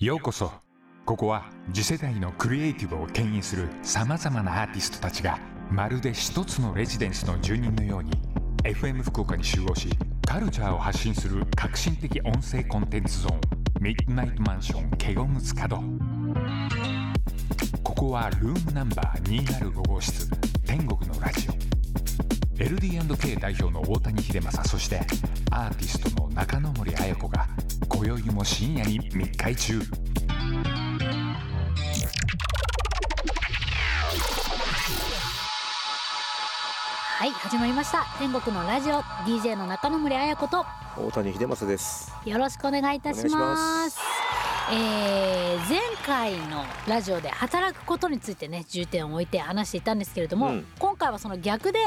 ようこそ。ここは次世代のクリエイティブを牽引するさまざまなアーティストたちがまるで一つのレジデンスの住人のように FM 福岡に集合しカルチャーを発信する革新的音声コンテンツゾーンミッドナイトマンションケゴムズ角ここはルームナンバー205号室天国のラジオ。LD&K 代表の大谷秀正そしてアーティストの中野森彩子が今宵も深夜に密会中。はい始まりました。天国のラジオ。DJ の中野森彩子と。大谷秀正です。よろしくお願いいたします。えー前回のラジオで働くことについてね重点を置いて話していたんですけれども、うん。今回はその逆で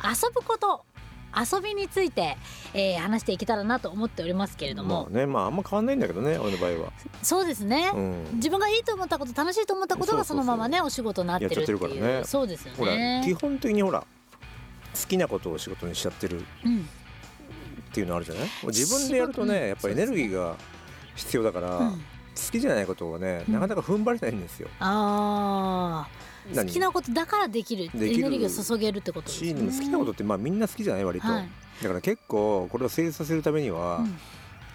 遊ぶこと遊びについて、えー話していけたらなと思っておりますけれども、まあね、まああんま変わんないんだけどね、俺の場合は。そうですね、うん。自分がいいと思ったこと楽しいと思ったことがそのままねお仕事になってるっていう。やっちゃってるからね。そうですよほら、ね基本的にほら、好きなことを仕事にしちゃってるうん。っていうのあるじゃない？自分でやるとね、やっぱりエネルギーが必要だから、うん。好きじゃないことをね、うんなかなか踏ん張れないんですよ。あー好何きなことだからできる。エネルギーを注げるってことですし、ね好きなことってまあみんな好きじゃない割と。はい。だから結構これを成立させるためには、うん。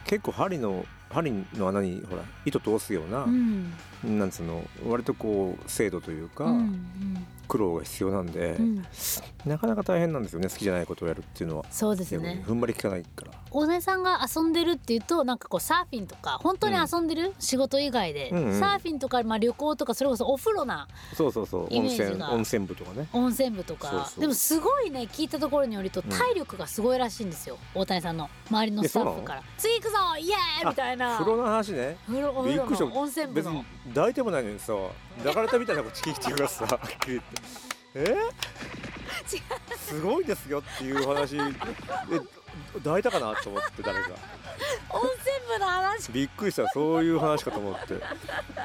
結構針の針の穴にほら糸通すような、うんなんつうの割とこう精度というか、うん苦労が必要なんで、うん。うんなかなか大変なんですよね好きじゃないことをやるっていうのは。そうですね。踏ん張り効かないから。大根さんが遊んでるっていうとなんかこうサーフィンとか本当に遊んでる、仕事以外で、うんうん。サーフィンとか、まあ、旅行とかそれこそお風呂なそうそうそう温泉温泉部とかね。温泉部とか。でもすごいね聞いたところによるとん。体力がすごいらしいんですよ、大谷さんの。周りのスタッフから「次行くぞイエーイ!」みたいな。風呂の話ね。風呂お風呂びっくりした。の温泉部の抱いてもないのにさ抱かれたみたいなこと聞いてくからさえ？すごいですよっていう話。え抱いたかなと思って誰か。温泉部の話。びっくりしたそういう話かと思って。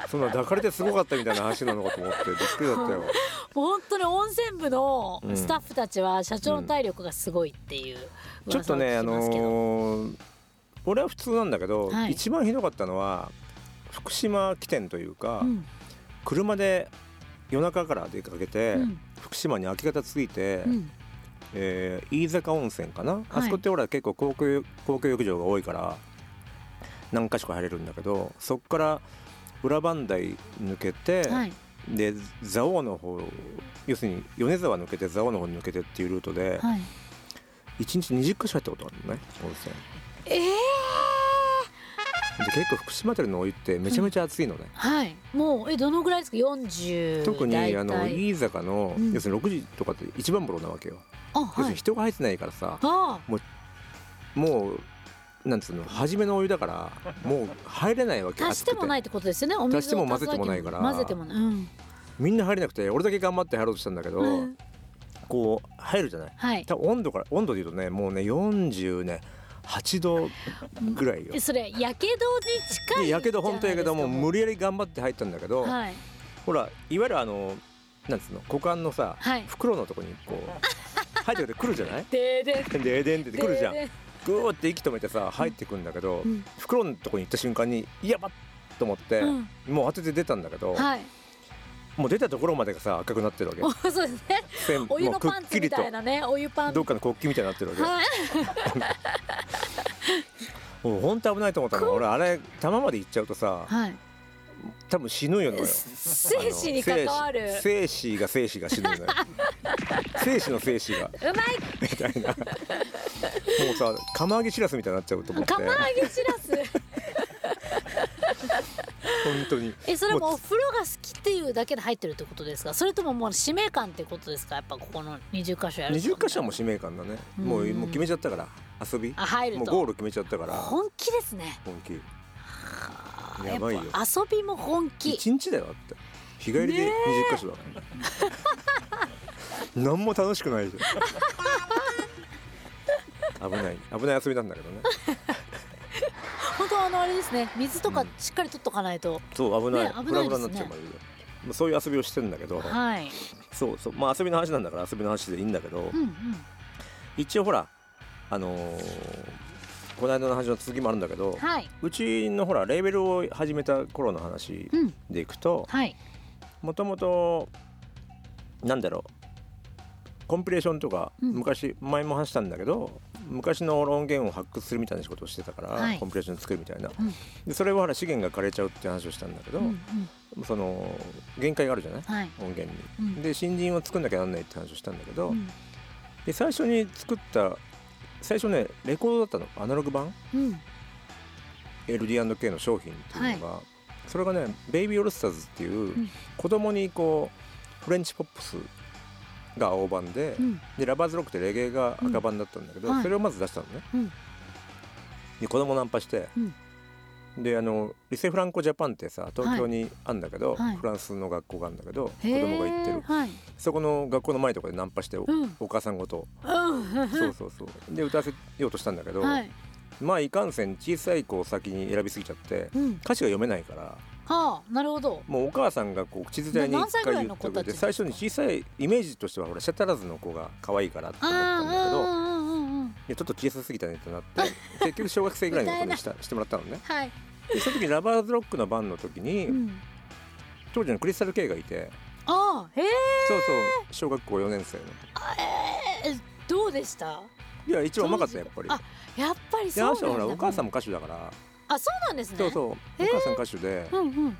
そんな抱かれてすごかったみたいな話なのかと思ってびっくりだったよ。本当に温泉部のうん。スタッフたちは社長の体力がすごいっていうちょっとねあのー俺は普通なんだけど、はい。一番ひどかったのは福島起点というか、うん。車で夜中から出かけて、うん。福島に明け方着いて、うん。えー飯坂温泉かな、あそこってほら結構公共公共浴場が多いから何か所か入れるんだけどそこから裏磐梯抜けて、はい。で蔵王の方要するに米沢抜けて蔵王の方に抜けてっていうルートで、はい。1日20か所入ったことあるのね温泉。ええで結構福島辺りのお湯ってめちゃめちゃ熱いのね、はい。もうえどのぐらいですか？40特にあの飯坂の、うん。要するに6時とかって一番風呂なわけよ、あ要するはい。に人が入ってないからさあもうなんつうの初めのお湯だからもう入れないわけ足してもないいってことですよねお水を足しても混ぜてもないから。混ぜてもない。うん。みんな入れなくて俺だけ頑張って入ろうとしたんだけど、うん。こう入るじゃない。はい。多分温度から温度で言うとねもうね40ね8度ぐらいよ。えそれやけどに近いでやけど本当やけどもう無理やり頑張って入ったんだけど、ほらいわゆるあのなんつうの股間のさ、はい。袋のとこにこう 入ってくるくるじゃない？ででででんってくるじゃん。ででグーって息止めてさ入ってくんだけど、うん。袋のとこに行った瞬間にやばっと思って、うん。もう当てて出たんだけど、はい。もう出たところまでがさ赤くなってるわけ。お そうですね。線お湯のパンツみたいなねお湯パン。どっかの国旗みたいになってるわけ、はい もう本当危ないと思ったの。俺あれ玉まで行っちゃうとさはい。多分死ぬよのよ生死に関わる。生死が生死が死ぬのよ。生死の生死が。うまい。みたいな。もうさ釜揚げしらすみたいになっちゃうと思って。釜揚げしらす本当に。えそれもお風呂が好きっていうだけで入ってるってことですか？それとももう使命感ってことですか？やっぱここの20箇所やると20箇所はもう使命感だね。もううん。もう決めちゃったから。遊び。あ入ると。もうゴール決めちゃったから。本気ですね。本気。はあ。やばいよ。遊びも本気。一日だよだって。日帰りで20箇所だ 何も楽しくないじゃん。危ない。危ない遊びなんだけどね本当あのあれですね水とかしっかり取っとかないと、そう危ない,、ね危フラフラないですね。になっちゃうまでまあそういう遊びをしてんだけど。はい。そうそうまあ遊びの話なんだから遊びの話でいいんだけど、うんうん。一応ほらあのーこの間の話の続きもあるんだけどはい。うちのほらレーベルを始めた頃の話うん。でいくとはい。もともとなんだろうコンピレーションとかうん。昔前も話したんだけど昔の音源を発掘するみたいな仕事をしてたから、はい。コンピレーション作るみたいな、うん。でそれはほら資源が枯れちゃうって話をしたんだけど、うん。うん。その限界があるじゃない？はい。音源に。うん。で新人を作んなきゃなんないって話をしたんだけど、うん。で最初に作った最初ねレコードだったの。アナログ版？うん。LD&K の商品っていうのが、それがねベイビーオールスターズっていう、ん。子供にこうフレンチポップスが青版で,、うん。でラバーズロックってレゲエが赤版だったんだけど、うんはい。それをまず出したのね。うん。で子供ナンパして、うん。であのリセフランコジャパンってさ東京にあるんだけど、はい。フランスの学校があるんだけど、へー子供が行ってる。はい。そこの学校の前とかでナンパしてお,、母さんごと。うん。そうそうそう。で歌わせようとしたんだけど、はい。まあいかんせん小さい子を先に選びすぎちゃってうん。歌詞が読めないからはあなるほど。もうお母さんがこう口伝えに一回言ってくれて最初に小さいイメージとしてはほらシャッターラズの子が可愛いからって思ったんだけどいやちょっと小さすぎたねってなって結局小学生ぐらいの子にしたしてもらったのね。はい。でその時にラバーズロックの番の時に、うん。当時のクリスタル K がいて。ああへえそうそう小学校4年生の。えーどうでした？いや一番うまかったやっぱり。あやっぱりそうなんだ。はほらお母さんも歌手だからあそうなんですね。そうそう。お母さん歌手で。うんうん。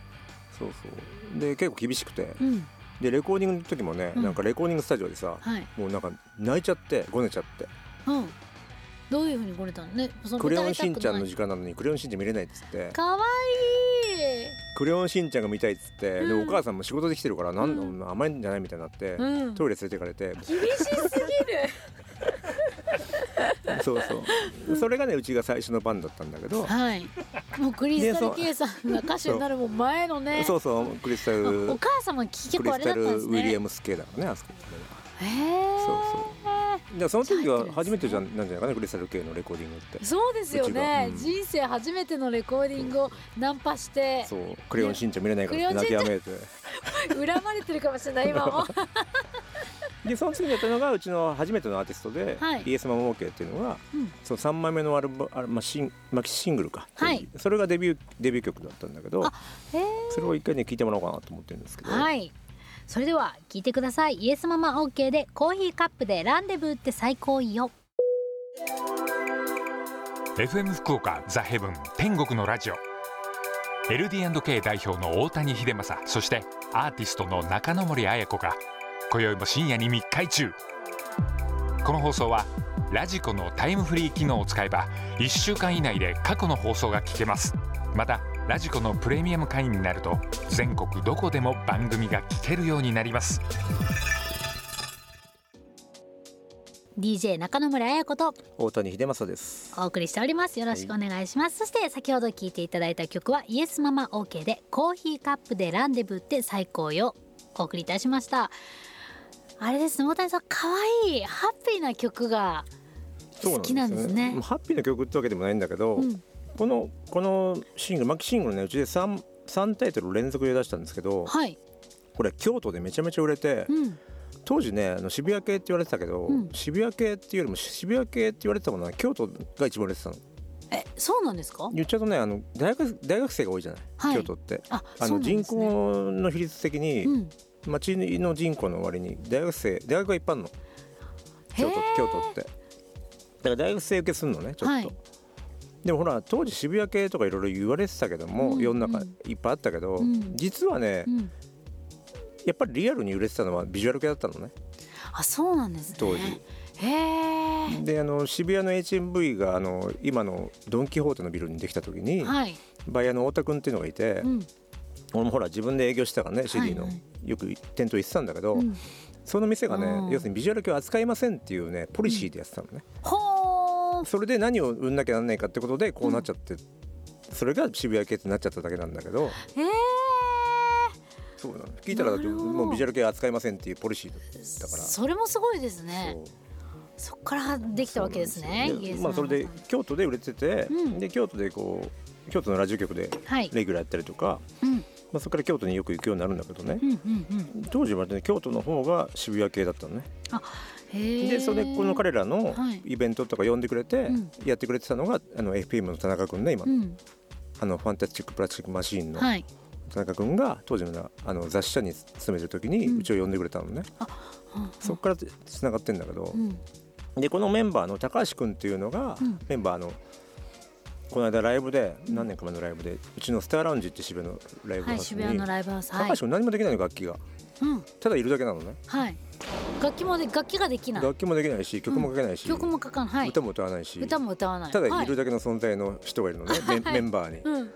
そうそう。で結構厳しくて。うん。でレコーディングの時もね、うん。なんかレコーディングスタジオでさはい。もうなんか泣いちゃってごねちゃって。うん。どういうふうにごれたの？ねそ「のクレヨンしんちゃん」の時間なのに「クレヨンしんちゃん」見れないっつって。かわいい「クレヨンしんちゃん」が見たいっつって、でうん。お母さんも仕事で来てるからなんだ、うん。甘いんじゃないみたいになって、うん。トイレ連れてかれて。厳しすぎる そうそう。それがねうちが最初の番だったんだけど。はい。もうクリスタル K さんが歌手になるもん前のね。そうそう。クリスタあルお母様結構あれだったんですね。ウィリアムス系だからねあそこ。へえ。そうそう。でその時は初めてじゃんなんじゃないかなクリスタル系のレコーディングって。そうですよね、うん。人生初めてのレコーディングをナンパして。そう。クレヨンしんちゃん見れないから泣きやめて。恨まれてるかもしれない今もでその次にやったのがうちの初めてのアーティストで、はい。イエスママオーケーっていうのが、うん。その3枚目のアルバあまあ、シンまあ、シングルか、はい。それがデビューデビュー曲だったんだけどあへえそれを一回ね聞いてもらおうかなと思ってるんですけど、はい。それでは聞いてください。イエスママ OK でコーヒーカップでランデブーって最高よ。FM 福岡ザ・ヘブン天国のラジオ。LD&K 代表の大谷秀政そしてアーティストの中野森彩子が今宵も深夜に密会中。この放送はラジコのタイムフリー機能を使えば1週間以内で過去の放送が聞けます。またラジコのプレミアム会員になると全国どこでも番組が聞けるようになります。DJ 中野村彩子と大谷秀政です。お送りしております。よろしくお願いします、そして先ほど聴いていただいた曲はイエスママ OK でコーヒーカップでランデブーって最高よ。お送りいたしましたあれですね大谷さん可愛いハッピーな曲が好きなんですね。ハッピーな曲ってわけでもないんだけど、うん。このこのシングルマキシングルねうちで 3, 3タイトル連続で出したんですけどはい。これ京都でめちゃめちゃ売れて、うん。当時ねあの渋谷系って言われてたけど、うん。渋谷系っていうよりも渋谷系って言われてたものは京都が一番売れてたの。えそうなんですか？言っちゃうとねあの大学大学生が多いじゃない、はい。京都って。ああのね。口の比率的に、うん町の人口の割に大学生大学がいっぱいあるの京都京都って。だから大学生受けするのねちょっと、はい。でもほら当時渋谷系とかいろいろ言われてたけども、うん世の中うんいっぱいあったけど、うん。実はね、うん。やっぱりリアルに売れてたのはビジュアル系だったのね。あそうなんですね。当時。へえであの渋谷の HMV があの今のドン・キホーテのビルにできた時に、はい。バイヤーの太田君っていうのがいて、うん俺もほら自分で営業してたからね CD の、はい。はいよく店頭行ってたんだけど、うん。その店がねうん。要するにビジュアル系を扱いませんっていうねポリシーでやってたのね、ほー。それで何を売んなきゃなんないかってことでこうなっちゃって、それが渋谷系ってなっちゃっただけなんだけどへえそうなの。聞いたらだってもうビジュアル系扱いませんっていうポリシーだから。それもすごいですね。そっからできたわけですねそうなんイエスよまあそれで京都で売れてて、うん。で京都でこう京都のラジオ局ではい。レギュラーやったりとかうんまあ、そこから京都によく行くようになるんだけどね。うんうん当時はね京都の方が渋谷系だったのね。でそれでこの彼らのはい。イベントとか呼んでくれてうん。やってくれてたのがあの FPM の田中君ね今、うん。あのファンタスティック・プラスチック・マシーンのはい。田中君が当時のあの雑誌社に勤めてる時にうん。うちを呼んでくれたのね、うんそこからつながってんだけど。う、ん。でこのメンバーの高橋君っていうのが、うん。メンバーのこの間ライブで何年か前のライブでうちのスターラウンジって渋谷のライブハはいウスに、渋谷のライブハウスはい。高橋君何もできないの楽器が。うん。ただいるだけなのね。はい。楽器もで楽器ができない。楽器もできないし曲も書けないし、曲も書かないはい。歌も歌わないし歌も歌わない。ただいはい。るだけの存在の人がいるのね、メンメンバーに。うん。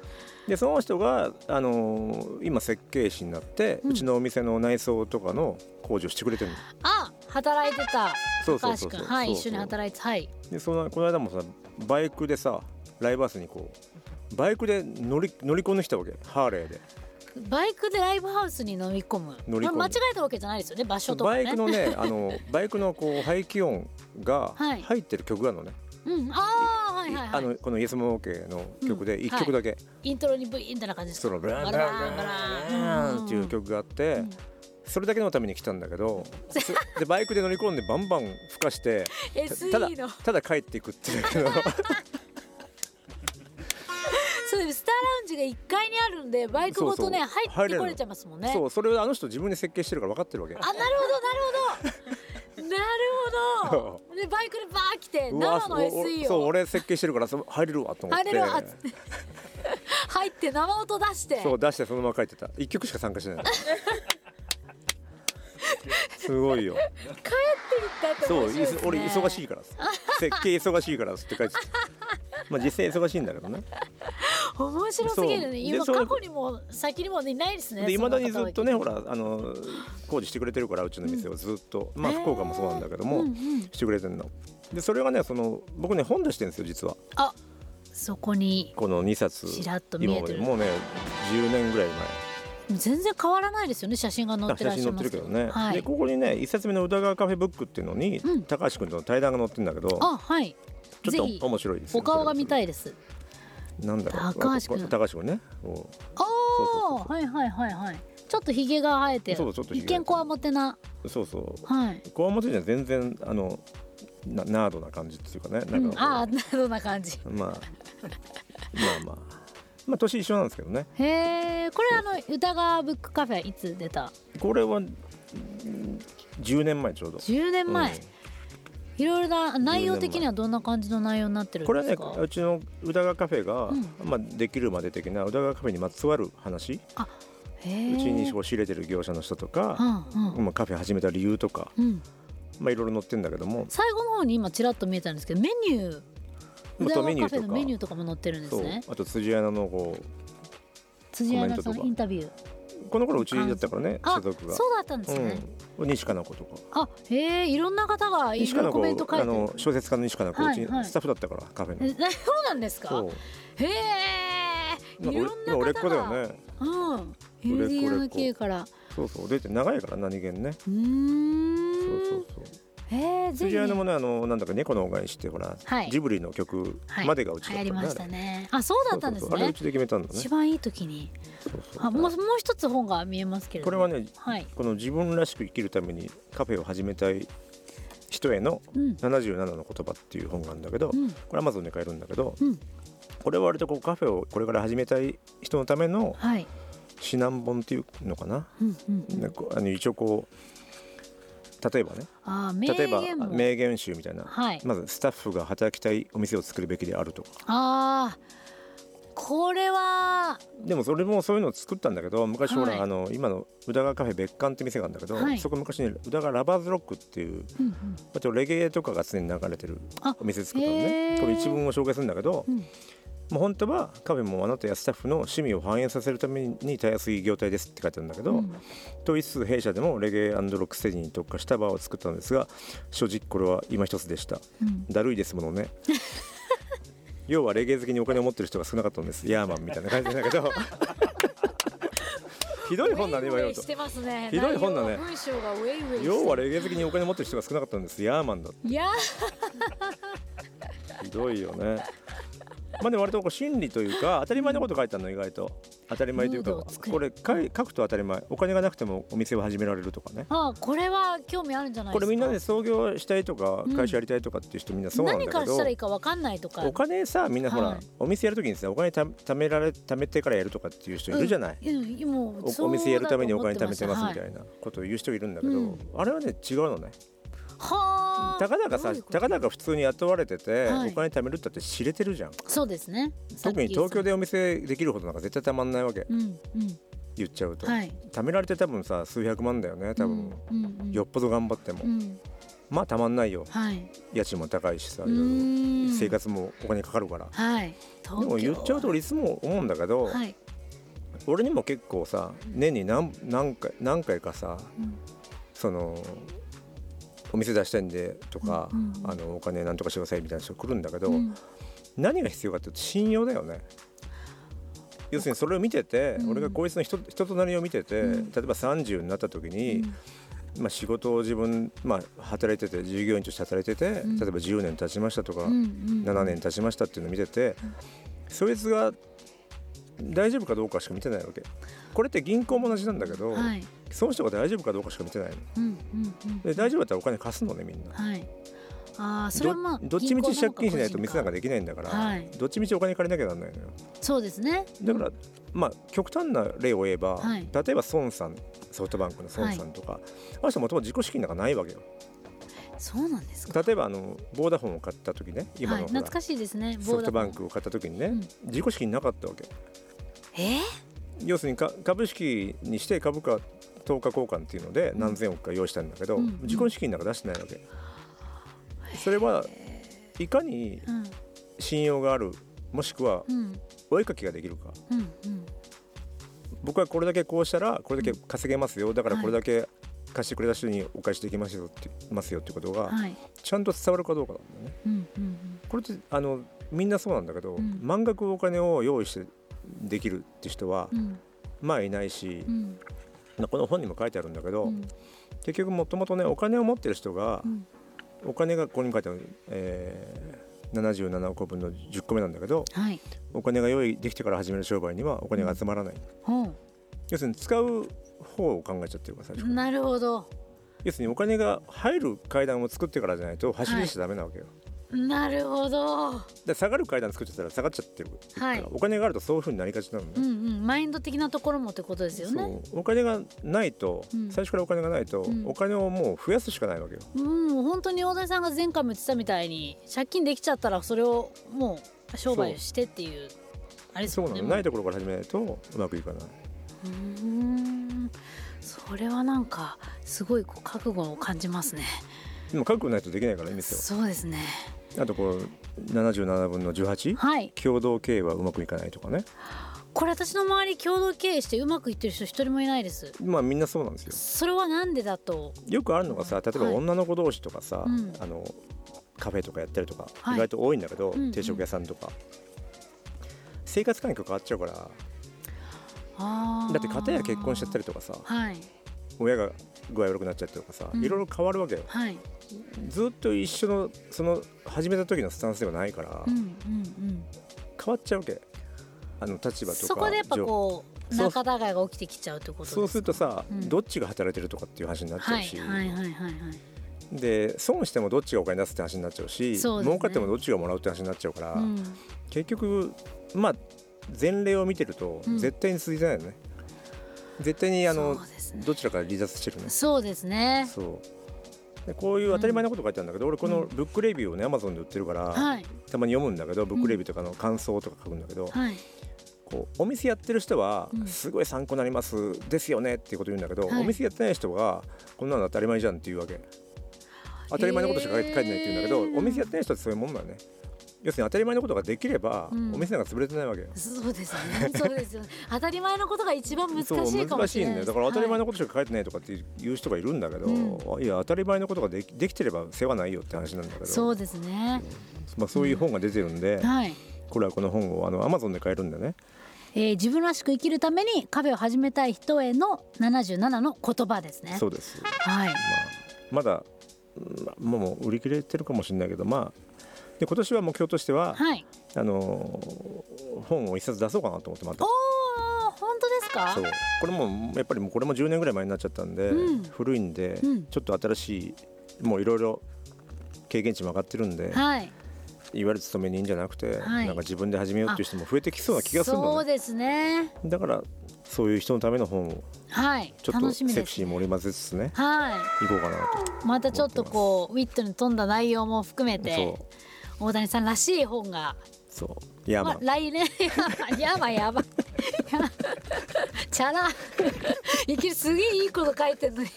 でその人が、あのー今設計士になって、ううんちのお店の内装とかの工事をしてくれてるの。あ働いてた。そうそ高橋君はい一緒に働いてはい。でそのこの間もさバイクでさライブハウスにこうバイクで乗り乗り込んできたわけ。ハーレーで。バイクでライブハウスに飲み込む。乗り込む。まあ間違えたわけじゃないですよね場所とかね。バイクのね あのバイクのこう排気音がはい。入ってる曲があるのね、うんああはいはいあはい。のこのイエスモーケーの曲でうん。1曲だけ、イントロにブイーンってな感じですか？そのブランブバランブランっていう曲があって、うん。それだけのために来たんだけど そでバイクで乗り込んでバンバン吹かして ただのただ帰っていくっていうそうスターラウンジが1階にあるんでバイクごとねそうそう。入ってこれちゃいますもんね。そうそれをあの人自分で設計してるから分かってるわけあなるほどなるほど。なるほど。でバイクでバー来て生の SE を。そう俺設計してるからそう入れるわと思って。入れるわ。入って生音出して。そう出してそのまま帰ってた。一曲しか参加してない すごいよ。だってそう、面白いですね。俺忙しいから設計忙しいからって書いてた。まあ実際忙しいんだけどね面白すぎるね。今過去にも先にもいないですねでいまだにずっとねそほらあの工事してくれてるからうちの店をずっと、まあへー福岡もそうなんだけども、うんうん。してくれてるの。でそれがねその僕ね本出してるんですよ実は。あそこにこの2冊。ちらっと見えてる。もうね10年ぐらい全然変わらないですよね写真が載前ってらっしゃるけどね、はい。でここにね1冊目の宇田川カフェブックっていうのに、うん。高橋君との対談が載ってるんだけどあはい。ちょっと面白いですよお顔が見たいいですなんだろう。高橋君高橋君ね。こああはいはいはいはい。ちょっとひげが生えてそうちょっとひ一見こわもてな。うそうそう。はい。こわもてじゃ全然あのなナードな感じっていうかね。うなんかああなどんな感じ。まあまあまあ。まあ年一緒なんですけどね。へえこれあの歌川ブックカフェいつ出た？これはうん10年前ちょうど。10年前、うんいろいろな内容的にはどんな感じの内容になってるんこれはねですかうちの宇田川カフェが、うん。まあ、できるまで的な宇田川カフェにまつわる話。へえうちに仕入れてる業者の人とか、うんうん。まあ、カフェ始めた理由とか、うん。まあ、いろいろ載ってるんだけども。最後の方に今ちらっと見えたんですけどメニュー。まあ宇田川カフェのメニューとかも載ってるんですね。あと辻アナのこ辻アナさんインタビュー。うこの頃うちだったからねあ所属が。そうだったんですね、うん、西加奈子とか。あへえいろんな方がいろいろコメント書いて。るの小説家の西加奈子、はいうはい。ちスタッフだったからカフェの。えそうなんですか？そう。へえいろんな方が。だよね。うん。売れっ子 LDN 系から。そうそう。出て長いから何気にね。うーん。そうそうそう。へえぜひ、ね、辻アナもねあのなんだか猫の恩返しってほら、はい。ジブリの曲はいまでがうちだった流行りましたあれ。ねあそうだったんですね。あれうちで決めたんだね。一番いい時に。あもうもう一つ本が見えますけれどこれはねはい。この自分らしく生きるためにカフェを始めたい人へのうん。77の言葉っていう本があるんだけど、うん。これアマゾンで買えるんだけど、うん。これは割とこうカフェをこれから始めたい人のためのはい。指南本っていうのかな、うんうんうん。あの一応こう例えばね。例えば名言集みたいな、はい。まずスタッフが働きたいお店を作るべきであるとか。あーこれは。でもそれもそういうのを作ったんだけど昔ほら、はい。あの今の宇田川カフェ別館って店があるんだけど、はい。そこ昔ね宇田川ラバーズロックっていううんうん。あとレゲエとかが常に流れてるあお店作ったのね。これ一文を紹介するんだけど、うんもう本当はカフェもあなたやスタッフの趣味を反映させるためにたやすい業態ですって書いてあるんだけど、うん。と言いつつ弊社でもレゲエロックステージに特化したバーを作ったのですが正直これは今一つでした。うん。だるいですものね。要はレゲエ好きにお金を持ってる人が少なかったんです。ヤーマンみたいな感じだけど。ひどい本だね今言うひどい本だね。要はレゲエ好きにお金を持ってる人が少なかったんです。ヤーマンだいや ひどいよねまあでも割とこう心理というか当たり前のこと書いてあるの意外と。当たり前というかこれ書くと当たり前。お金がなくてもお店を始められるとかね。あこれは興味あるんじゃないですか？これみんなで創業したいとかうん。会社やりたいとかっていう人みんなそうなんだ何からけどしたらいいか分かんないとか。お金さみんなほらはい。お店やるときにさお金た貯められ貯めてからやるとかっていう人いるじゃない？おお店やるためにお金貯めてますみいた。い。なことを言う人いるんだけど、うん。あれはね違うのねはあ。たかだかさたかだか普通に雇われてて、はい。お金貯めるったって知れてるじゃん。そうですね。特に東京ででお店できるほどなんか絶対たまんないわけ。うんうん。言っちゃうと、はい。貯められて多分さ数百万だよね多分、うんうん。うんよっぽど頑張っても、うん。まあたまんないよ。はい。家賃も高いしさういろいろ。生活もお金かかるから、はい。でも言っちゃうと俺いつも思うんだけど、はい。俺にも結構さ年に何何回何回かさうん。そのお店出したいんでとか、うんうんうん。あのお金なんとかしてくださいみたいな人来るんだけど、うん。何が必要かっていうと信用だよね。要するにそれを見てて、うん。俺がこいつの人人となりを見てて、うん。例えば30になった時に、まあ、仕事を自分、まあ、働いてて従業員として働いてて、うん。例えば10年経ちましたとか、うんうん7年経ちましたっていうのを見てて、そいつが大丈夫かどうかしか見てないわけ。これって銀行も同じなんだけど、はい。その人が大丈夫かどうかしか見てないの。うんうんうん。で大丈夫だったらお金貸すのねみんな。はい。ああそれはまあどどっちみち借金しないと店なんかできないんだから、はい。どっちみちお金借りなきゃなんないのよ。そうですね。だから、まあ極端な例を言えば、はい。例えば孫さんソフトバンクの孫さんとか、あの人もともと自己資金なんかないわけよ。そうなんですか。例えばあのボーダフォンを買った時ね今はいのほら、懐かしいですねソフトバンクを買った時にね、うん。自己資金なかったわけ要するにか株式にして株価等価交換っていうので何千億か用意したんだけど、うん。自己資金なんか出してないわけ。それはいかにうん。信用があるもしくはうん。お絵かきができるか。うんうん。僕はこれだけこうしたらこれだけ稼げますよ。だからこれだけ貸してくれた人にお返しできますよってますよってことがはい。ちゃんと伝わるかどうかなんだよね。これってあのみんなそうなんだけど、うん。満額お金を用意してできるって人はうん。うんまあいないしう、ん。この本にも書いてあるんだけど、うん。結局もともとねお金を持ってる人が、うん。お金がここにも書いてある、えー、77億分の10個目なんだけどはい。お金が用意できてから始める商売にはお金が集まらない、ほ要するに使う方を考えちゃってるから最初。なるほど。要するにお金が入る階段を作ってからじゃないと走り出しちゃダメなわけよ、なるほど。で下がる階段作っちゃったら下がっちゃってるはい。お金があるとそういうふうになりがちなのね、うんうん。マインド的なところもってことですよね。お金がないと、うん。最初からお金がないと、うん。お金をもう増やすしかないわけよ。うんもう本当に大谷さんが前回も言ってたみたいに借金できちゃったらそれをもう商売してっていうあれですそうなの、ないところから始めないとうまくいかない。うーん。それはなんかすごいこう覚悟を感じますね。でも覚悟ないとできないからね店は。そうですねあとこう77分の 18? はい。共同経営はうまくいかないとかね。これ私の周り共同経営してうまくいってる人一人もいないです。まあみんなそうなんですよ。それはなんでだと？よくあるのがさ例えばはい女の子同士とかさ、うん。あのカフェとかやったりとか、はい。意外と多いんだけど、うんうん。定食屋さんとか。生活環境変わっちゃうから。だって片や結婚しちゃったりとかさはい。親が具合悪くなっちゃったりとかさ、うん。いろいろ変わるわけよ。はい。ずっと一緒のその始めた時のスタンスではないから、うんうんうん。変わっちゃうわけ。あの立場とかそこでやっぱこうそう。仲違いが起きてきちゃうってことそうするとさ、うん。どっちが働いてるとかっていう話になっちゃはいうし、はいはいはいはいで損してもどっちがお金出すって話になっちゃうしそうね。儲かってもどっちがもらうって話になっちゃうから、うん。結局まあ前例を見てるとうん。絶対に続いてないよね、絶対にあのね。どちらか離脱してるねそうですね。そう。でこういう当たり前なこと書いてあるんだけど、俺このブックレビューをねアマゾンで売ってるから、はい。たまに読むんだけどブックレビューとかの感想とか書くんだけど、はい。こうお店やってる人はうん。すごい参考になりますですよねっていうこと言うんだけど、はい。お店やってない人がこんなの当たり前じゃんっていうわけ。当たり前のことしか書いてないって言うんだけどお店やってない人ってそういうもんだよね要するに当たり前のことができれば、うん。お店なんか潰れてないわけよ。そうですね。そうですよね。当たり前のことが一番難しいかもしれない難しいんだよ。だから当たり前ののことしか書いてないとかっていう人がいるんだけど、うい。や当たり前のことができできてれば世話ないよって話なんだけど。そうですね。まあ、そういう本が出てるんで、はい。これはこの本をあのアマゾンで買えるんだよね。えー自分らしく生きるためにカフェを始めたい人への77の言葉ですね。そうです、はい。まあ、まだ、まあもう売り切れてるかもしれないけどまあで今年は目標としては、はい。あのー本を一冊出そうかなと思ってまた。本当ですか？そう。これもやっぱりこれも10年ぐらい前になっちゃったんで、うん。古いんで、うん。ちょっと新しいもういろいろ経験値も上がってるんで、はい。いわゆる勤め人じゃなくて、はい。なんか自分で始めようっていう人も増えてきそうな気がするのねそうですね。だからそういう人のための本をはい。ちょっとセクシーも織り交ぜつつねは行こうかなといまたちょっとこうウィットに富んだ内容も含めてそう大谷さんらしい本が。そう。いやままあ、来年。やばいやばいチャラ。いきりすげえいいこと書いてんのに。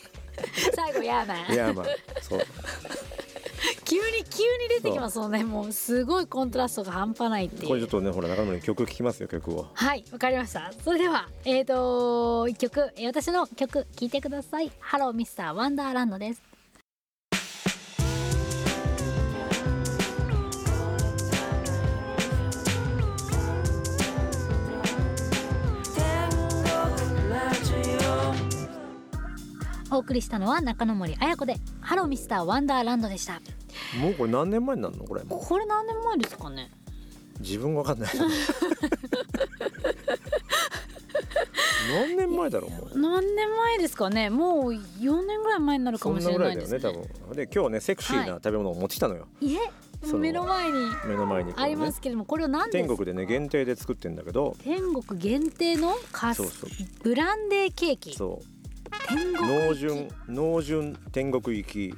最後やばやまあそう。急に急に出てきますもんね。もうすごいコントラストが半端ないっていう。これちょっとねほら中村に曲聴きますよ曲を。はいわかりました。それではえーと一曲。えー私の曲聴いてください。ハローミスターワンダーランドですお送りしたのは中野森彩子でハローミスターワンダーランドでした。もうこれ何年前になるの？これ。これ何年前ですかね？自分が分かんない。何年前だろうもう。何年前ですかね？もう4年ぐらい前になるかもしれないですね。いだよね多分。で今日ねセクシーな食べ物を持ってきたのよ、い。え目の前に目の前にね。ありますけれどもこれは何です天国でね限定で作ってんだけど。天国限定のカスそうそう。ブランデーケーキ。そう濃純濃純天国行き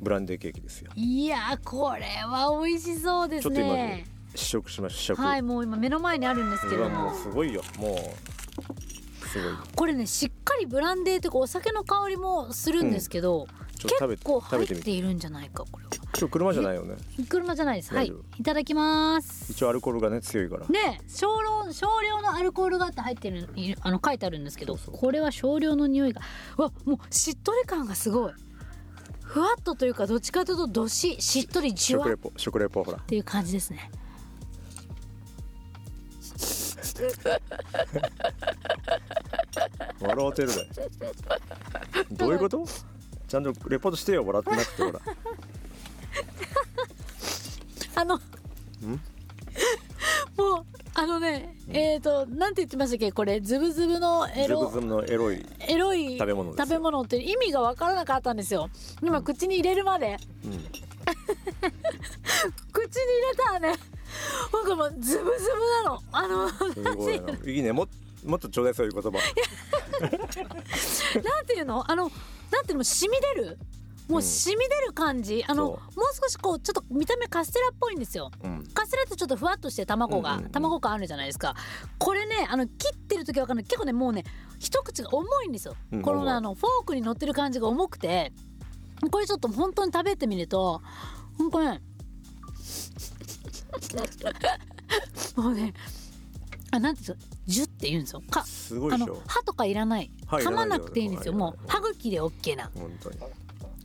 ブランデーケーキですよ。いやーこれは美味しそうですちょっと今ねね試食しました試食、はいもう今目の前にあるんですけれども。すごいよ。もうすごい。これねしっかりブランデーというかお酒の香りもするんですけど、ちょっと食べ結構入っているんじゃないかこれは。今日車じゃないよね。車じゃないです。はい。いただきます。一応アルコールがね強いから。ね少量少量のアルコールがあって入ってるあの書いてあるんですけどこれは少量の匂いが。うわもうしっとり感がすごい。ふわっとというかどっちかというとどししっとりじわ。っ食レポ食レポほら。ていう感じですね。笑うてるで。どういうこと？ちゃんとレポートしてよ笑ってなくてほら。あのもうあのねえっ、ー、となんて言ってましたっけ？これズブズブのエロズブズブのエロい、エロい食べ物食べ物って意味が分からなかったんですよ。今口に入れるまで。うん、口に入れたらねなんかもうズブズブなの。あのすごいな。いいね。ももっとちょうだいそういう言葉。なんていうの？あのなんていうの染み出る？もう染み出る感じ、あのもそう。少しこうちょっと見た目カステラっぽいんですよ。うん。カステラってちょっとふわっとして卵が、うんうんうん。卵感あるじゃないですか。これねあの切ってる時わかんない。結構ねもうね一口が重いんですよ、うん。このあのフォークに乗ってる感じが重くて。これちょっと本当に食べてみると本当ね もうねあなんていうんですかジュって言うんですよ。かあのすごいでしょ。歯とかいらない。噛歯いらないよ。まなくていいんですよ。もう歯茎で OK な。本当に。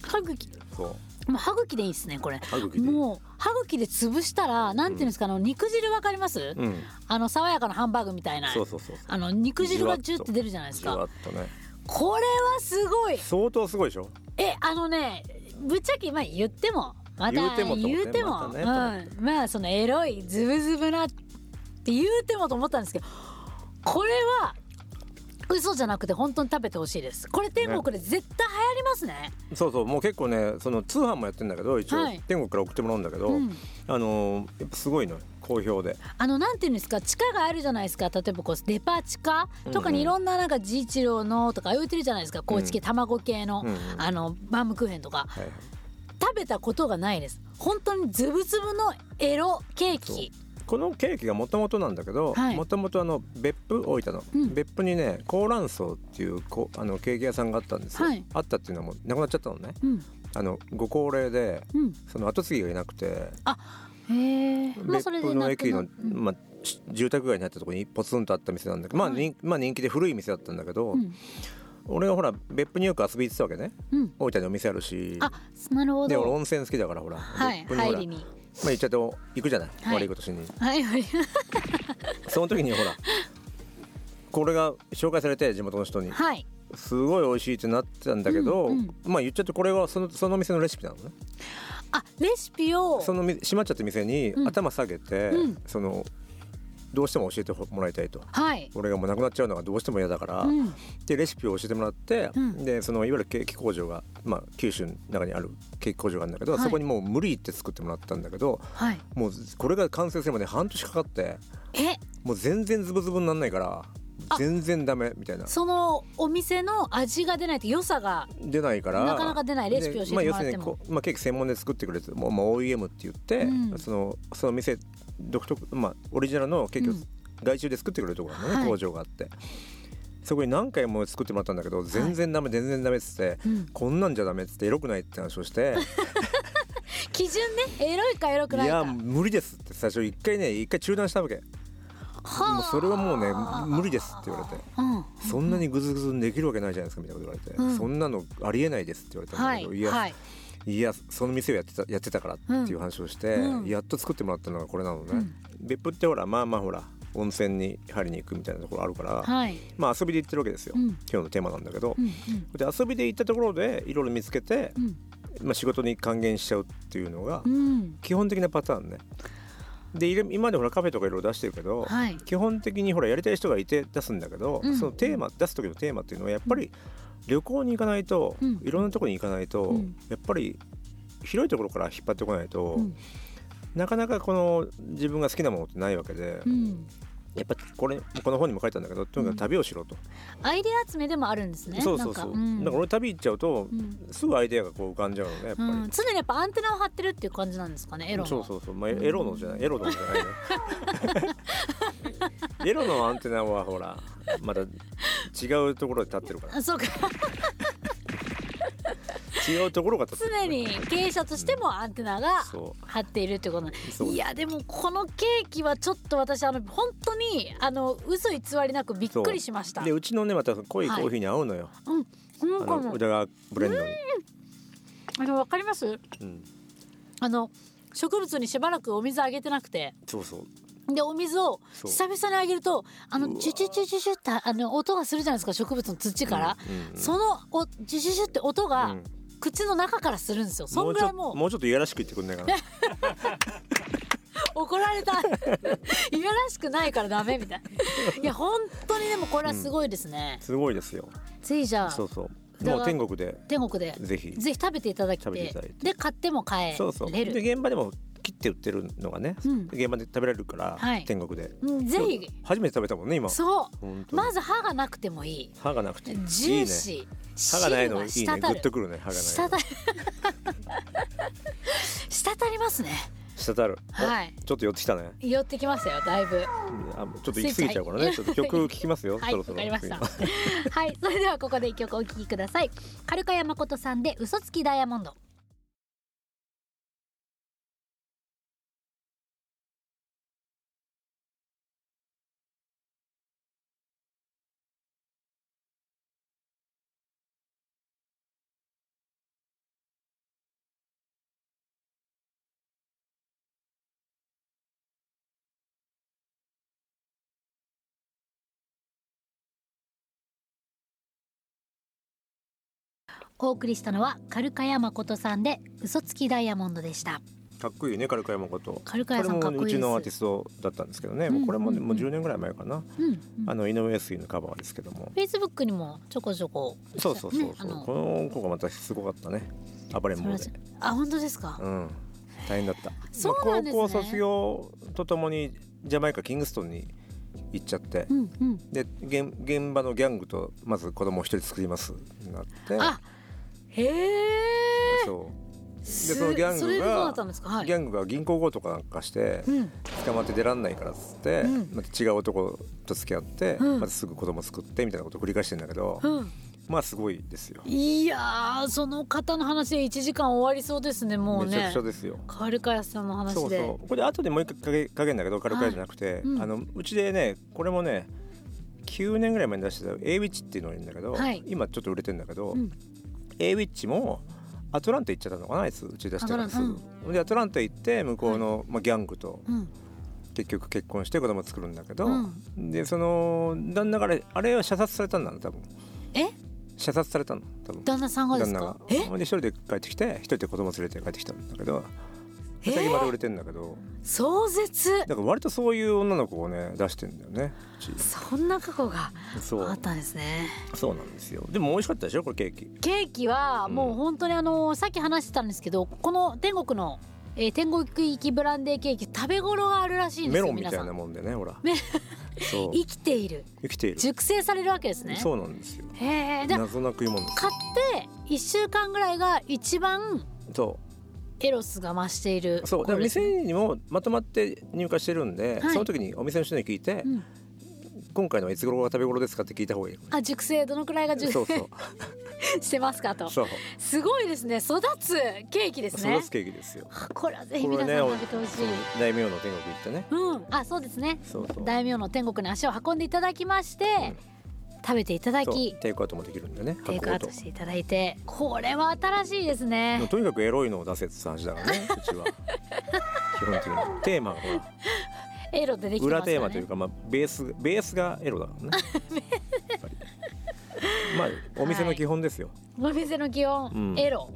歯茎。そう。もう歯茎でいいですねこれ。歯茎でもう歯茎で潰したらなんていうんですか、あの肉汁わかります、うん。あの爽やかなハンバーグみたいな。そうそうそうそう。あの肉汁がジュって出るじゃないですか。これはすごい。相当すごいでしょ。えあのねぶっちゃけまあ言ってもまた言うてもうても、またね。うん、まあそのエロいズブズブなって言うてもと思ったんですけどこれは嘘じゃなくて本当に食べてほしいです。これ天国で絶対流行りますね。そうそうもう結構ねその通販もやってんだけど一応、はい。天国から送ってもらうんだけど、うん。あのーやっぱすごいの好評で。あのなんていうんですか？地下があるじゃないですか。例えばこうデパ地下とかにいろんななんか治一郎のとか置いてるじゃないですか。高知系卵系の、うんうん。あのバームクーヘンとか。はいはい。食べたことがないです。本当にズブズブのエロケーキこのケーキがもともとなんだけどはい。もともとあの別府大分の、うん。別府にね高蘭荘っていうこあのケーキ屋さんがあったんですよ、はい。あったっていうのはもうなくなっちゃったのね。うん。あのご高齢でうん。その後継ぎがいなくて。別府の駅の、まあ、し住宅街にあったところにポツンとあった店なんだけど、まあはい。人まあ人気で古い店だったんだけど、うん。俺がほら別府によく遊びに行ってたわけね。うん。大分にお店あるし。あなるほで俺ど温泉好きだからほら、はい別府にほら入りにまあ行っちゃって行くじゃない、はい。悪いことしに。はいはい。その時にほらこれが紹介されて地元の人に。はい。すごい美味しいってなってたんだけど、うんうん。まあ言っちゃってこれはそのその店のレシピなのね。あレシピをそのみ閉まっちゃった店にうん。頭下げて、うん。そのどうしても教えてもらいたいと。はい、俺がもうなくなっちゃうのがどうしても嫌だから、うん、でレシピを教えてもらって、うん。でそのいわゆるケーキ工場が、まあ、九州の中にあるケーキ工場があるんだけど、はい。そこにもう無理言って作ってもらったんだけどはい。もうこれが完成するまで半年かかってえ？もう全然ズブズブにならないからあ。全然ダメみたいな。そのお店の味が出ないと良さが出ないからなかなか出ないレシピを教えてもらっても。でまあ、要するにまあ、ケーキ専門で作ってくれてもう、まあ、OEM って言って、うん。そのその店独特、まあ、オリジナルのケーキをうん。外注で作ってくれるところなのね、はい。工場があって。そこに何回も作ってもらったんだけど全然ダメ、全然ダメっつってうん。こんなんじゃダメっつってエロくないって話をして。基準ね。エロいかエロくいないか。や無理ですって最初。一回ね一回中断したわけ。はあ。もうそれはもうね無理ですって言われて。うん。そんなにグズグズにできるわけないじゃないですかみたいなこと言われて、うん。そんなのありえないですって言われたんはだけど、い。や、いはいいやその店をやってたやってたからっていう話をして、うん。やっと作ってもらったのがこれなのね、うん。別府ってほらまあまあほら温泉に入りに行くみたいなところあるから、はい。まあ遊びで行ってるわけですよ、うん。今日のテーマなんだけど。う、んで遊びで行ったところでいろいろ見つけて、うん。まあ、仕事に還元しちゃうっていうのがうんうん基本的なパターンねで今までほらカフェとかいろいろ出してるけど、はい。基本的にほらやりたい人がいて出すんだけど、うん。そのテーマ出す時のテーマっていうのはやっぱり旅行に行かないと、うん。いろんなところに行かないと、うん。やっぱり広いところから引っ張ってこないと、うん。なかなかこの自分が好きなものってないわけで、うんやっぱこれこの本にも書いたんだけどとにかく旅をしろと、アイデア集めでもあるんですね。そうそうそう、なんか。だから俺旅行っちゃうと、うん。すぐアイデアがこう浮かんじゃうのねやっぱり。うん、常にやっぱアンテナを張ってるっていう感じなんですかねエロの。そうそうそう、まあ、エロのじゃない。エロのじゃないね。エロのアンテナはほらまだ違うところで立ってるから。あそうか違うところが常に経営者としてもアンテナがそ張っているってこと。いやでもこのケーキはちょっと私あの本当にあの嘘偽りなくびっくりしました。でうちのねまた濃いコーヒーに合うのよ、うん。あの宇田川ブレンド。に、あのわかります？うん、あの植物にしばらくお水あげてなくて。そうそう。でお水を久々にあげるとあのうわ。チュチュチュチュチュってあの音がするじゃないですか植物の土から、うんうん。そのおチュチュチュって音がうん口の中からするんですよ。そんぐらいもう。もうちょっといやらしく言ってくんないかな怒られた。いやらしくないからダメみたい。ないや本当にでもこれはすごいですね、すごいですよ。ぜひじゃあ。そうそう。もう天国で。天国で。ぜひ。ぜひ食べていただきて。で買っても買えれる。そうそう。で現場でも切って売ってるのがね、うん。現場で食べられるから、はい。天国で。うんぜひ。初めて食べたもんね今。そう。まず歯がなくてもいい。歯がなくて。いいね。ジューシー。歯がないのいいね。グッとくるね歯がないの。滴る。滴りますね。滴る。はい。おちょっと寄ってきたね。寄ってきましたよだいぶ。あちょっと行き過ぎちゃうからね。ちょっと曲聴きますよ、はいそろそろ。わかりました。はいそれではここで一曲お聴きください。カルカヤ誠さんで嘘つきダイヤモンドお送りしたのはカルカヤ誠さんで嘘つきダイヤモンドでした。かっこいいねカルカヤマコトカルカヤさんかっこいいです。これもうちのアーティストだったんですけどね、うんもうこれももう10年ぐらい前かな、うん、うん、あの井上杉のカバーですけども。フェイスブックにもちょこちょこそうそうそうそう、この子がまたすごかったね。暴れん坊で。あ本当ですか、うん。大変だった。そうなんですね。まあ高校卒業とともにジャマイカキングストンに行っちゃって、うんうん。で現現場のギャングとまず子供を一人作ります。なって。あへえそう。すそのギャングがはい。ギャングが銀行強盗かなんかしてうん。捕まって出らんないからっつって、うん。また違う男と付き合って、うん。またすぐ子供作ってみたいなことを繰り返してんだけど、うん。まあすごいですよ。いやーその方の話で1時間終わりそうですねもうめちゃねくちゃですよ。カルカヤさんの話で。そうそう。これ後でもう一回かけかけんだけどカルカヤじゃなくて、うん。あのうちでねこれもね9年ぐらい前に出してた A ウィッチっていうのがいるんだけど、はい。今ちょっと売れてんだけど、うん A ウィッチもアトランタ行っちゃったのかなあいつうち出して。からすぐ、でアトランタ。行って向こうの、まあ、ギャングとうん。結局結婚して子供作るんだけど、うん。でその旦那からあれは射殺されたんだな多分。え？射殺されたの多分。旦那さんがです旦那が。で一人で帰ってきて一人で子供連れて帰ってきたんだけどえ先まで売れてんだけど壮絶だから割とそういう女の子をね出してんだよねそんな過去があったんですね。そうなんですよ。でも美味しかったでしょこれケーキ。ケーキはもううん本当にあのさっき話してたんですけどこの天国の、えー天国行きブランデーケーキ食べ頃があるらしいんですよメロンみたいなん。もんでねほら。めそう。生きている。生きている。熟成されるわけですね。そうなんですよ。へえ謎な食い物買って1週間ぐらいが一番そエロスが増しているうそうだから店にもまとまって入荷してるんで、はい。その時にお店の人に聞いて、うん。今回のはいつ頃が食べ頃ですかって聞いた方がいいよ。あ熟成どのくらいが熟そうそう。してますかと。そう。すごいですね。育つケーキですね。育つケーキですよ。これはぜひ皆さんね食べてほしい、そう大名の天国行ってね。うん。あそうですね。そうそう。大名の天国に足を運んでいただきまして、食べていただきテイクアウトもできるんでねテイクアウトしていただいてこれは新しいですね。うとにかくエロいのを出せって話だからね うちは。基本的に。テーマがほら エロでできてね。裏テーマというか、まあ、ベースベースがエロだからね。まあお店の基本ですよ、お店の基本、うん。エロ。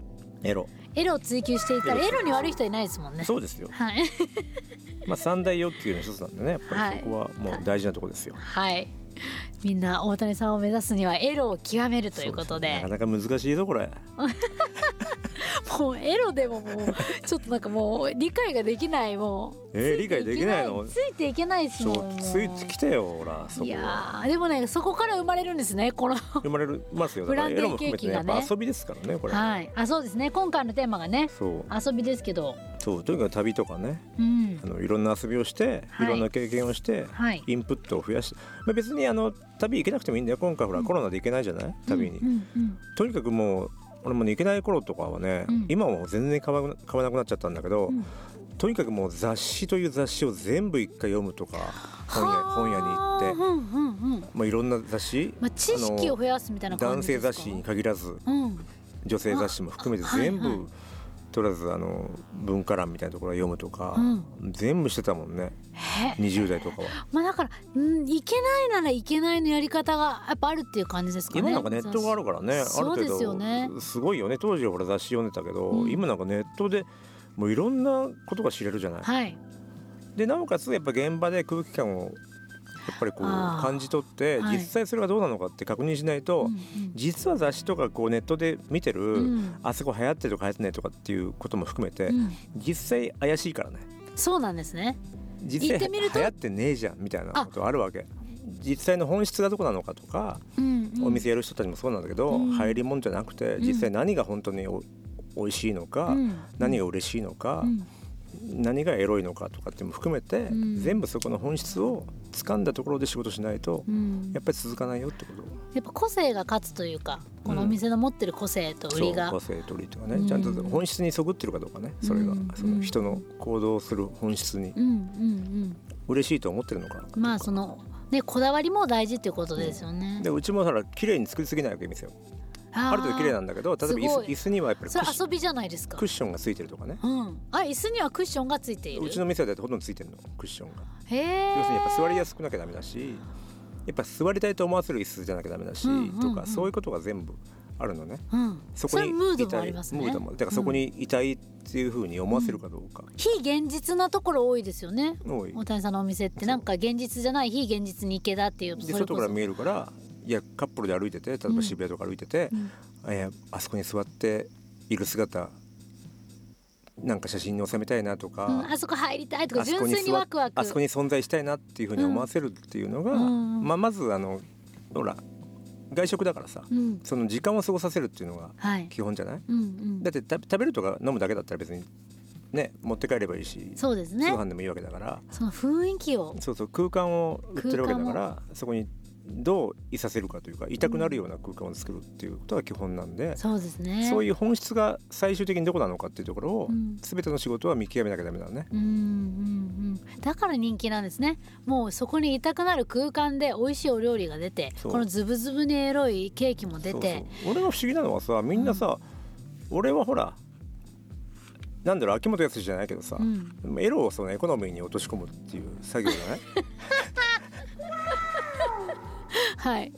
エロ。エロを追求していたらエロ。に悪い人いないですもんね。そうですよ。はい。まあ三大欲求の一つなんでねやっぱはいりそこはもう大事なところですよ、はいみんな大谷さんを目指すにはエロを極めるということで。なかなか難しいぞこれ。もうエロでももうちょっとなんかもう理解ができないもう。えー理解できないの？ついていけないですそもんついてきてよほらそいやこはーでもねそこから生まれるんですねこの。生まれますよ。だからブランデーケーキがね。遊びですからねこれ、はい。あそうですね。今回のテーマがねそう。遊びですけど。そうとにかく旅とかね。うん。あのいろんな遊びをして、はい。い、ろんな経験をして、はい。インプットを増やして、まあ、別にあの旅行けなくてもいいんだよ。今回ほら、うん。コロナで行けないじゃない？旅に、とにかくもう俺もね行けない頃とかはね、うん。今はもう全然買わ買わなくなっちゃったんだけど、うん。とにかくもう雑誌という雑誌を全部一回読むとか本屋本屋に行って、はあうんうんうん。まあ、いろんな雑誌、まあ知識を増やすみたいな感男じですか？性雑誌に限らずうん。女性雑誌も含めて全部、とりあえずあの文化欄みたいなところを読むとか、うん全部してたもんねへ20代とかは。まあだから、うん、いけないならいけないのやり方がやっぱあるっていう感じですかね。今なんかネットがあるからねあるそう程ですよね度すごいよね当時はほら雑誌読んでたけど、うん今なんかネットでもういろんなことが知れるじゃない。はい。でなおかつやっぱ現場で空気感をやっぱりこう感じ取ってはい。実際それがどうなのかって確認しないと、うん実は雑誌とかこうネットで見てる、あそこ流行ってるとか流行ってないとかっていうことも含めて、うん。実際怪しいからね。そうなんですね。実際流行ってねえじゃんみたいなことあるわけ。実際の本質がどこなのかとか、うんうん。お店やる人たちもそうなんだけど、うん流行りもんじゃなくてん。実際何が本当にお美味しいのか、うん。何が嬉しいのか、うん。何がエロいのかとかっても含めて、うん。全部そこの本質を掴んだところで仕事しないと、うん。やっぱり続かないよってこと。やっぱ個性が勝つというかこのお店の持ってる個性と売りが、そう個性取りとかね、うん。ちゃんと本質にそぐってるかどうかね。それが、うん。その人の行動する本質に。うんうん嬉しいと思ってるのかうんまあそのねこだわりも大事っていうことですよね。でうちもほら綺麗に作りすぎないわけ店をあある程度綺麗なんだけど例えば椅子椅子にはやっぱりクッシそれ遊びじゃないですかクッ。ションがついてるとかねうん。あ椅子にはクッションがついている？うちの店はだってほとんどついてるのクッションがへえ。要するにやっぱ座りやすくなきゃダメだしやっぱ座りたいと思わせる椅子じゃなきゃダメだし、うんうんうんとかそういうことが全部あるのねうん。そこにれムードもいたいありますね。だからそこにいたいっていうふうに思わせるかどうか、非現実なところ多いですよね。大谷さんのお店ってなんか現実じゃない非現実に行けだっていうで外から見えるからいやカップルで歩いてて例えば渋谷とか歩いてて、うん。えーあそこに座っている姿なんか写真に収めたいなとか、うんあそこ入りたいとかあそこ純粋にワクワク。あそこに存在したいなっていうふうに思わせるっていうのが、うん。まあ、まずあのほら外食だからさうん。その時間を過ごさせるっていうのがはい。基本じゃない？うんうん。だってた食べるとか飲むだけだったら別にね持って帰ればいいし、通そうですね。販でもいいわけだから。その雰囲気を。そうそう空間を売ってるわけだか空らそこにどういさせるかというか痛くなるような空間を作るっていうことが基本なんで、そうですね。そういう本質が最終的にどこなのかっていうところを、うん。全ての仕事は見極めなきゃダメだね。うんうんうんだから人気なんですね。もうそこにいたくなる空間で美味しいお料理が出てこのズブズブにエロいケーキも出て。そうそう。俺が不思議なのはさみんなさ、俺はほらなんだろう秋元康じゃないけどさ、うん。エロをそのエコノミーに落とし込むっていう作業じゃない？はい。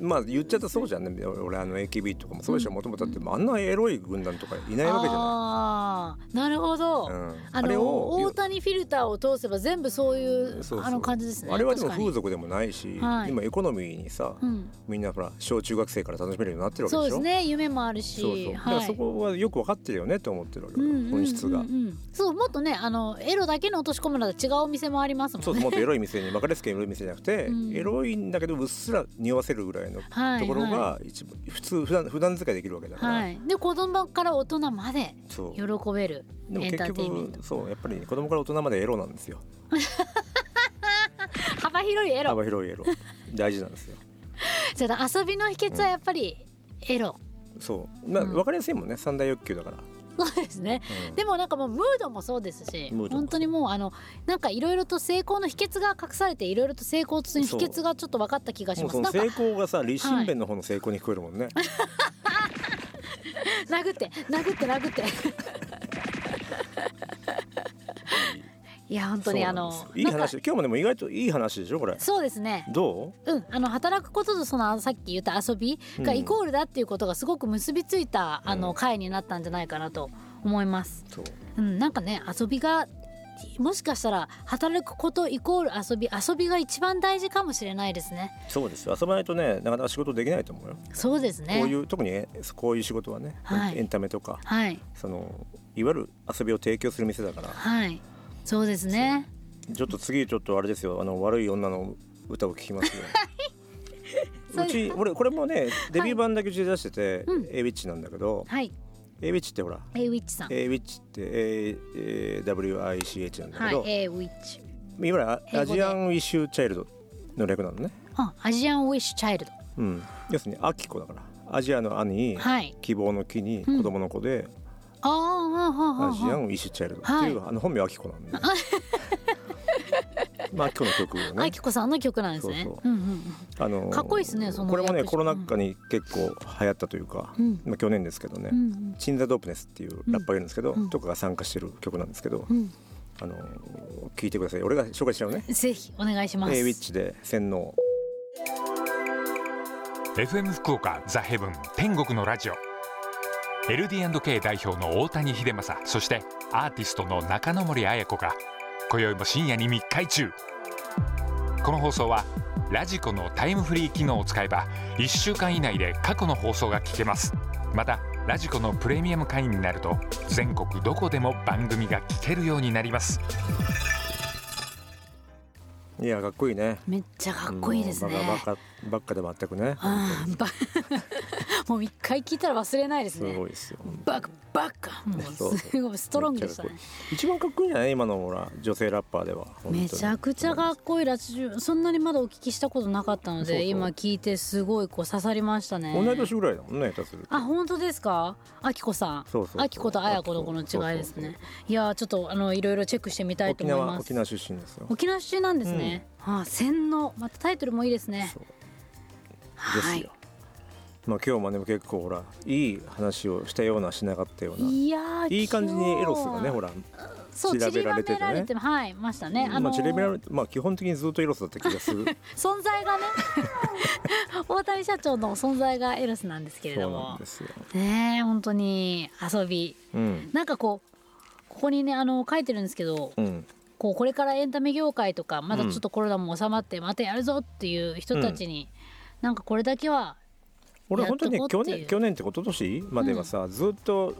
まあ言っちゃったらそうじゃんね。俺あの AKB とかもそうでしょ。もともとだってあんなエロい軍団とかいないわけじゃああなるほど、ない、うん、あの大谷フィルターを通せば全部そういうあの感じですね。あれはでも風俗でもないし、はい。今エコノミーにさ、うん、みんなほら小中学生から楽しめるようになってるわけでしょ。そうですね。夢もあるしそうそう。だからそこはよく分かってるよねって思ってるわけ、うんうんうんうん。本質が。そうもっとねあのエロだけの落とし込むなら違うお店もありますもんね。そうそうもっとエロい店に分かりやすくエロい店じゃなくて、うん。エロいんだけどうっすら匂わせるぐらいのはいところはが一番普通普段普段使いできるわけだから、はい、で子供から大人まで喜べるエンターテインメント。局そうやっぱり子供から大人までエロなんですよ。幅広いエロ。幅広いエロ。大事なんですよ。じゃあ遊びの秘訣はやっぱりエロ、そう。まあうん。分かりやすいもんね。三大欲求だから、そうですね。うん。でもなんかもうムードもそうですし本当にもうあのなんかいろいろと成功の秘訣が隠されていろいろと成功する秘訣がちょっと分かった気がします。成功がさ立身弁の方の成功に聞こえるもんね、殴って殴って。殴っていや本当にあのいい話。今日もでも意外といい話でしょこれ。そうですね。どう？ん、あの働くこととそのさっき言った遊びがうん。イコールだっていうことがすごく結びついた、あうん。の回になったんじゃないかなと思います。うそう。うん、なんかね遊びがもしかしたら働くことイコール遊び遊びが一番大事かもしれないですね。そうですよ。遊ばないとねなかなか仕事できないと思うよ、そうですね。こういう特にえこういう仕事はね、はい。エンタメとかはい。そのいわゆる遊びを提供する店だからはいそうですね。ちょっと次ちょっとあれですよ。あの悪い女の歌を聴きます ようち俺これもねデビュー版だけうちで出してて、うん。A ウィッチなんだけどはい。A ウィッチってほら A ウィッチさん。A ウィッチって A A WICH なんだけど、はい A ウィッチ。いわゆるアジアンウィッシュチャイルドの略なのね、あアジアンウィッシュチャイルド。うん、要するにアキコだから。アジアの「ア」にはい。希望の「木」にうん。子供の子で、ああああああ。アジアンウィッシュチャイルドっていう、あの本名はアキコなんで、まあアキコの曲をあね。きこさんの曲なんですね。そうう。んうんうん。あのかっこいいですねそのこれもね役コロナ禍に結構流行ったというか、うん。まあ、去年ですけどね、うんうん。チンザ・ドープネスっていうラッパーがいるんですけど、うん。とかが参加してる曲なんですけど、うん。あの聞いてください。俺が紹介しちゃうね。ぜひお願いします。A ウィッチで洗脳。FM 福岡ザ・ヘブン天国のラジオ LD&K 代表の大谷秀正そしてアーティストの中野森彩子が今宵も深夜に密会中。この放送はラジコのタイムフリー機能を使えば1週間以内で過去の放送が聞けます。またラジコのプレミアム会員になると全国どこでも番組が聞けるようになります。いやかっこいいね。めっちゃかっこいいですね。もうバカバカばっかで全くね。あーば もう一回聞いたら忘れないですすね。ごいですよ。バカバカ。もそううすごいストロングでしたね。一番かっこいいんじゃない今のほら女性ラッパーでは。めちゃくちゃかっこいい。ラジオそんなにまだお聞きしたことなかったので今聞いてすごいこう刺さりましたね。同い年ぐらいだもんね下手すると。あ本当ですか？あきこさん。そうそうあきことあやこのこ。の違いですね。いやーちょっっとあのいろいろチェックしてみたいと沖思います。縄沖縄出身ですよ。沖縄出身なんですね、ああ洗脳。またタイトルもいいですね。ですよ。まあ今日もね結構ほらいい話をしたようなしなかったような。いやーいい感じにエロスがねほら調べられててね。はいましたね。あのまあチレベラまあ基本的にずっとエロスだった気がする。存在がね。大谷社長の存在がエロスなんですけれそうなどもんですよ。ねえ本当に遊び。うん。なんかこうここにねあの書いてるんですけどうんこうこれからエンタメ業界とかまだちょっとコロナも収まってまたやるぞっていう人たちに、なんかこれだけは俺本当にね去年去年って一昨年まではさ、ずっと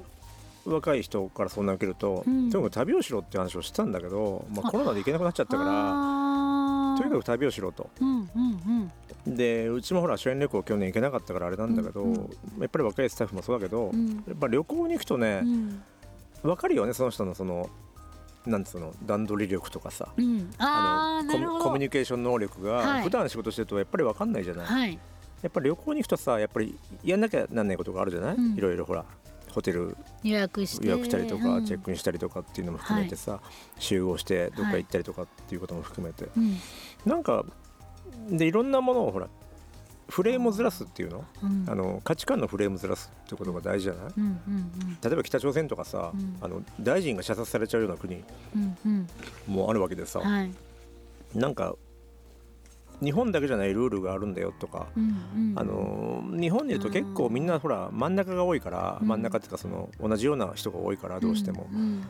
若い人からそんな受けると、うん。とにかく旅をしろって話をしたんだけど、まあ、あコロナで行けなくなっちゃったからとにかく旅をしろと。うんうんうん。でうちもほら主演旅行去年行けなかったからあれなんだけど、うんやっぱり若いスタッフもそうだけど、うん。やっぱ旅行に行くとねう、ん。分かるよねその人のそのなんつうの段取り力とかさうん。ああのコミュニケーション能力が、はい。普段仕事してるとやっぱり分かんないじゃない、はい。やっぱり旅行に行くとさやっぱりやんなきゃなんないことがあるじゃない、うん。いろいろほらホテル予約して。予約したりとか、うん。チェックインしたりとかっていうのも含めてさ、集合してどっか行ったりとかっていうことも含めて、うん。なんかでいろんなものをほらフレームをずらすっていうの,、うん。あの価値観のフレームずらすってことが大事じゃない？うんうん例えば北朝鮮とかさ、うん。あの大臣が射殺されちゃうような国うんうん。もあるわけでさ、はい。なんか日本だけじゃないルールがあるんだよとか、うんうんあの日本でいうと結構みんなほら真ん中が多いから、うん。真ん中っていうかその同じような人が多いからどうしても、うんうん。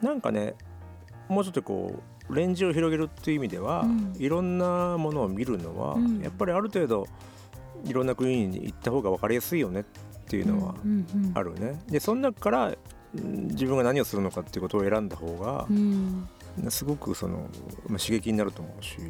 なんかねもうちょっとこうレンジを広げるっていう意味では、うん。いろんなものを見るのは、うん。やっぱりある程度いろんな国に行った方が分かりやすいよねっていうのはあるね。でその中からうん自分が何をするのかっていうことを選んだ方がう、ん。すごくその、まあ、刺激になると思うしっ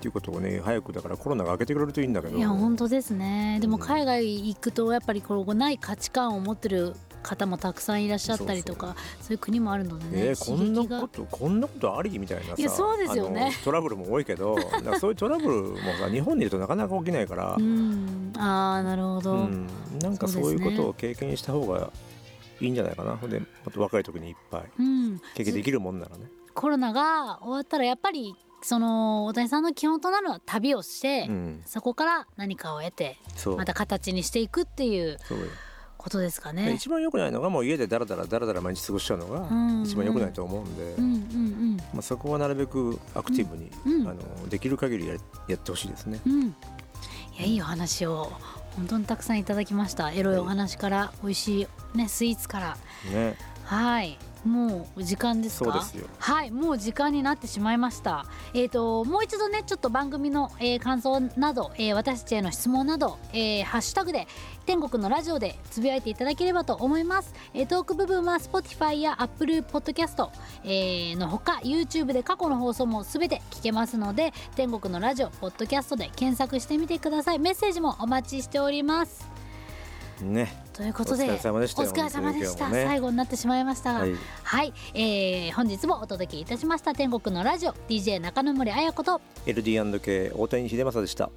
ていうことをね早くだからコロナが明けてくれるといいんだけど。いや本当ですね。でもうん海外行くとやっぱりこうない価値観を持ってる方もたくさんいらっしゃったりとかそういう国もあるのでね、えーこんなことこんなことありみたいなさ。いやそうですよね。あのトラブルも多いけど そういうトラブルもさ日本にいるとなかなか起きないから、うん。ああなるほど、うん、なんかそういうことを経験した方がいいんじゃないかな。ほんでもっと若い時にいっぱい。うん。経験できるもんならね。コロナが終わったらやっぱりその大谷さんの基本となるのは旅をして、うん、そこから何かを得てそう。また形にしていくっていうそうよことですかでね。一番良くないのがもう家でダラダラダラダラ毎日過ごしちゃうのがうん一番良くないと思うんで、うんうんまあ、そこはなるべくアクティブに、うんあのできる限りややってほしいですね。うんうん。いやいいお話を本当にたくさんいただきました。エロいお話から美味しいねスイーツからねはいもう時間ですか？はいもう時間になってしまいました。えっ、ともう一度ねちょっと番組の、えー感想など、えー私たちへの質問など、えーハッシュタグで天国のラジオでつぶやいていただければと思います、えートーク部分は Spotify や Apple Podcast、えーのほか YouTube で過去の放送もすべて聞けますので天国のラジオポッドキャストで検索してみてください。メッセージもお待ちしております。ねということでお疲れ様でしたお疲れ様でした、ね。最後になってしまいました。がはい。はい、えー本日もお届けいたしました。天国のラジオ DJ 中野森彩子と LD&K 大谷秀正でした。